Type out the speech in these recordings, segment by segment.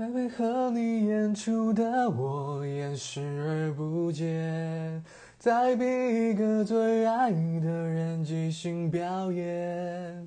在配合你演出的我演视而不见，在逼一个最爱的人即兴表演。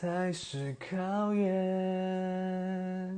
才是考验。